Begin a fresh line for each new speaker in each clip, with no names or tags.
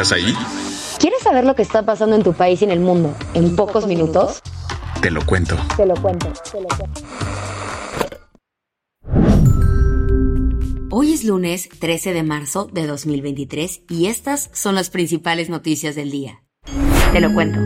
¿Estás ahí?
¿Quieres saber lo que está pasando en tu país y en el mundo en pocos minutos?
Te lo cuento.
Te lo cuento, te lo cuento.
Hoy es lunes 13 de marzo de 2023 y estas son las principales noticias del día. Te lo cuento.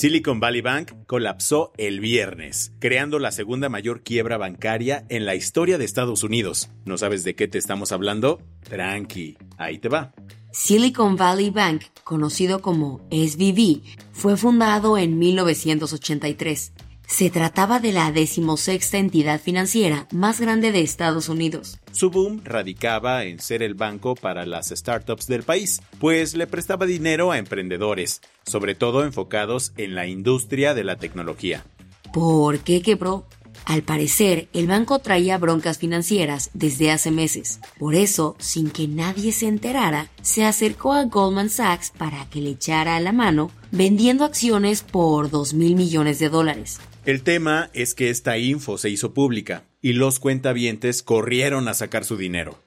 Silicon Valley Bank colapsó el viernes, creando la segunda mayor quiebra bancaria en la historia de Estados Unidos. ¿No sabes de qué te estamos hablando? Tranqui, ahí te va.
Silicon Valley Bank, conocido como SVB, fue fundado en 1983. Se trataba de la decimosexta entidad financiera más grande de Estados Unidos.
Su boom radicaba en ser el banco para las startups del país, pues le prestaba dinero a emprendedores, sobre todo enfocados en la industria de la tecnología.
¿Por qué quebró? Al parecer, el banco traía broncas financieras desde hace meses. Por eso, sin que nadie se enterara, se acercó a Goldman Sachs para que le echara la mano vendiendo acciones por 2 mil millones de dólares.
El tema es que esta info se hizo pública y los cuentavientes corrieron a sacar su dinero.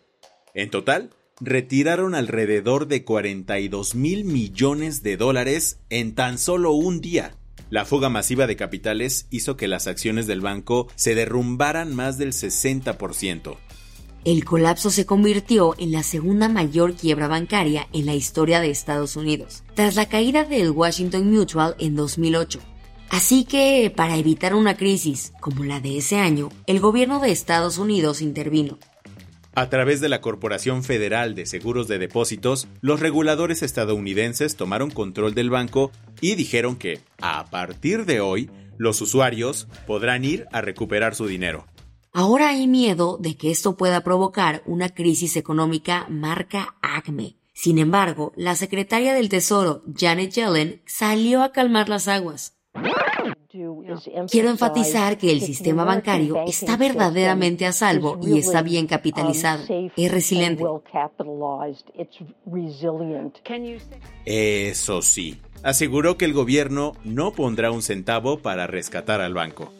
En total, retiraron alrededor de 42 mil millones de dólares en tan solo un día. La fuga masiva de capitales hizo que las acciones del banco se derrumbaran más del 60%.
El colapso se convirtió en la segunda mayor quiebra bancaria en la historia de Estados Unidos, tras la caída del Washington Mutual en 2008. Así que, para evitar una crisis como la de ese año, el gobierno de Estados Unidos intervino.
A través de la Corporación Federal de Seguros de Depósitos, los reguladores estadounidenses tomaron control del banco y dijeron que, a partir de hoy, los usuarios podrán ir a recuperar su dinero.
Ahora hay miedo de que esto pueda provocar una crisis económica marca ACME. Sin embargo, la secretaria del Tesoro, Janet Yellen, salió a calmar las aguas. Quiero enfatizar que el sistema bancario está verdaderamente a salvo y está bien capitalizado. Es resiliente.
Eso sí, aseguró que el gobierno no pondrá un centavo para rescatar al banco.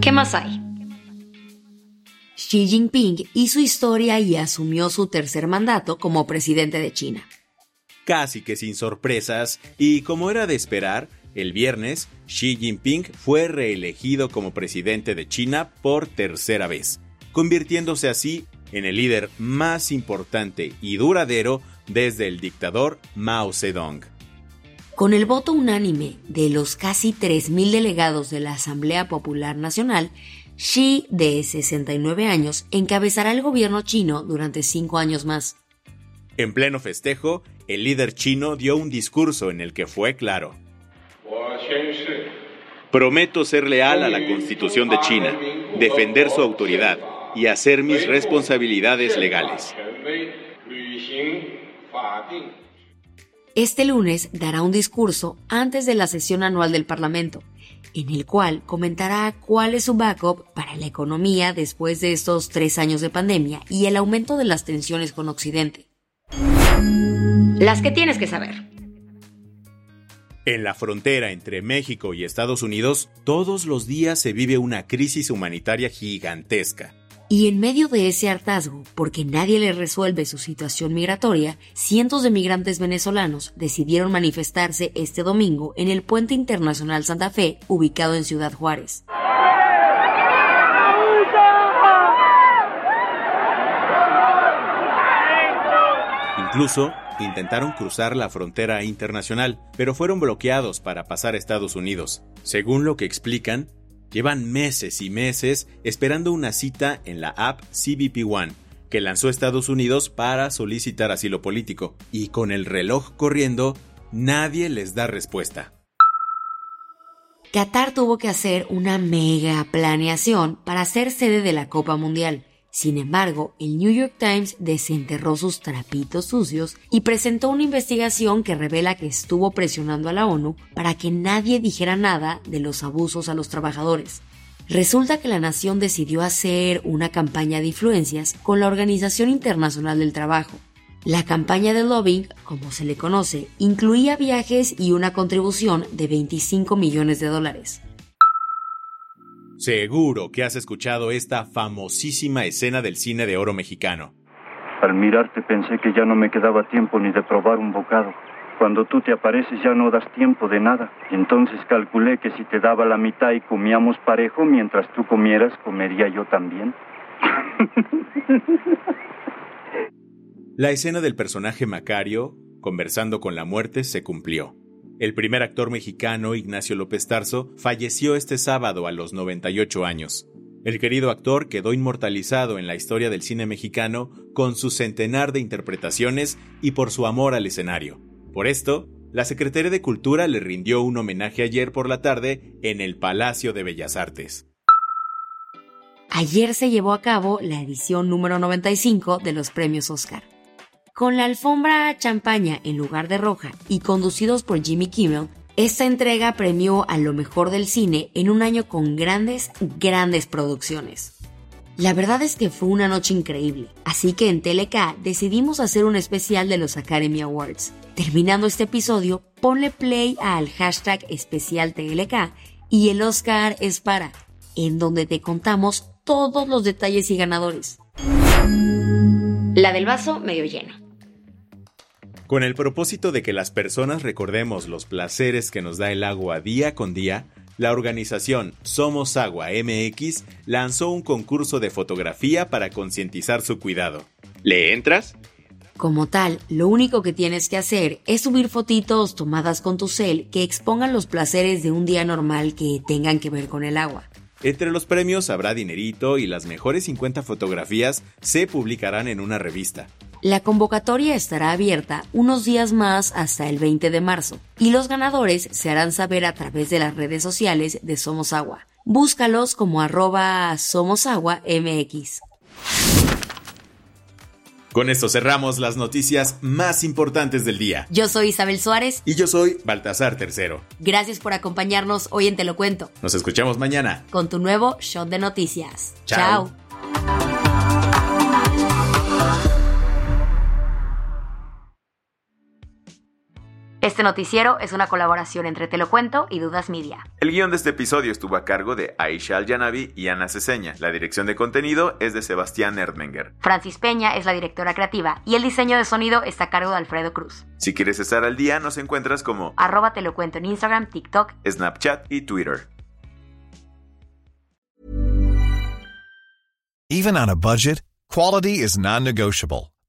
¿Qué más hay? Xi Jinping hizo historia y asumió su tercer mandato como presidente de China.
Casi que sin sorpresas, y como era de esperar, el viernes, Xi Jinping fue reelegido como presidente de China por tercera vez, convirtiéndose así en el líder más importante y duradero desde el dictador Mao Zedong.
Con el voto unánime de los casi 3.000 delegados de la Asamblea Popular Nacional, Xi, de 69 años, encabezará el gobierno chino durante cinco años más.
En pleno festejo, el líder chino dio un discurso en el que fue claro. Prometo ser leal a la Constitución de China, defender su autoridad y hacer mis responsabilidades legales.
Este lunes dará un discurso antes de la sesión anual del Parlamento, en el cual comentará cuál es su backup para la economía después de estos tres años de pandemia y el aumento de las tensiones con Occidente. Las que tienes que saber.
En la frontera entre México y Estados Unidos, todos los días se vive una crisis humanitaria gigantesca.
Y en medio de ese hartazgo, porque nadie le resuelve su situación migratoria, cientos de migrantes venezolanos decidieron manifestarse este domingo en el Puente Internacional Santa Fe, ubicado en Ciudad Juárez.
Incluso intentaron cruzar la frontera internacional, pero fueron bloqueados para pasar a Estados Unidos. Según lo que explican, llevan meses y meses esperando una cita en la app CBP One, que lanzó Estados Unidos para solicitar asilo político, y con el reloj corriendo, nadie les da respuesta.
Qatar tuvo que hacer una mega planeación para ser sede de la Copa Mundial. Sin embargo, el New York Times desenterró sus trapitos sucios y presentó una investigación que revela que estuvo presionando a la ONU para que nadie dijera nada de los abusos a los trabajadores. Resulta que la nación decidió hacer una campaña de influencias con la Organización Internacional del Trabajo. La campaña de lobbying, como se le conoce, incluía viajes y una contribución de 25 millones de dólares.
Seguro que has escuchado esta famosísima escena del cine de oro mexicano.
Al mirarte pensé que ya no me quedaba tiempo ni de probar un bocado. Cuando tú te apareces ya no das tiempo de nada. Entonces calculé que si te daba la mitad y comíamos parejo, mientras tú comieras, comería yo también.
La escena del personaje Macario, conversando con la muerte, se cumplió. El primer actor mexicano, Ignacio López Tarso, falleció este sábado a los 98 años. El querido actor quedó inmortalizado en la historia del cine mexicano con su centenar de interpretaciones y por su amor al escenario. Por esto, la Secretaría de Cultura le rindió un homenaje ayer por la tarde en el Palacio de Bellas Artes.
Ayer se llevó a cabo la edición número 95 de los premios Oscar. Con la alfombra champaña en lugar de roja y conducidos por Jimmy Kimmel, esta entrega premió a lo mejor del cine en un año con grandes, grandes producciones. La verdad es que fue una noche increíble, así que en TLK decidimos hacer un especial de los Academy Awards. Terminando este episodio, ponle play al hashtag especial TLK y el Oscar es para, en donde te contamos todos los detalles y ganadores.
La del vaso medio lleno.
Con el propósito de que las personas recordemos los placeres que nos da el agua día con día, la organización Somos Agua MX lanzó un concurso de fotografía para concientizar su cuidado. ¿Le entras?
Como tal, lo único que tienes que hacer es subir fotitos tomadas con tu cel que expongan los placeres de un día normal que tengan que ver con el agua.
Entre los premios habrá dinerito y las mejores 50 fotografías se publicarán en una revista.
La convocatoria estará abierta unos días más hasta el 20 de marzo y los ganadores se harán saber a través de las redes sociales de Somos Agua. Búscalos como arroba Somos Agua MX.
Con esto cerramos las noticias más importantes del día.
Yo soy Isabel Suárez.
Y yo soy Baltasar Tercero.
Gracias por acompañarnos hoy en Te lo cuento.
Nos escuchamos mañana.
Con tu nuevo shot de noticias.
Chao.
Este noticiero es una colaboración entre Te lo cuento y Dudas Media.
El guion de este episodio estuvo a cargo de Aisha Al-Yanabi y Ana Ceseña. La dirección de contenido es de Sebastián Erdmenger.
Francis Peña es la directora creativa y el diseño de sonido está a cargo de Alfredo Cruz.
Si quieres estar al día, nos encuentras como
arroba Te lo cuento en Instagram, TikTok,
Snapchat y Twitter.
Even on a budget, quality is non-negotiable.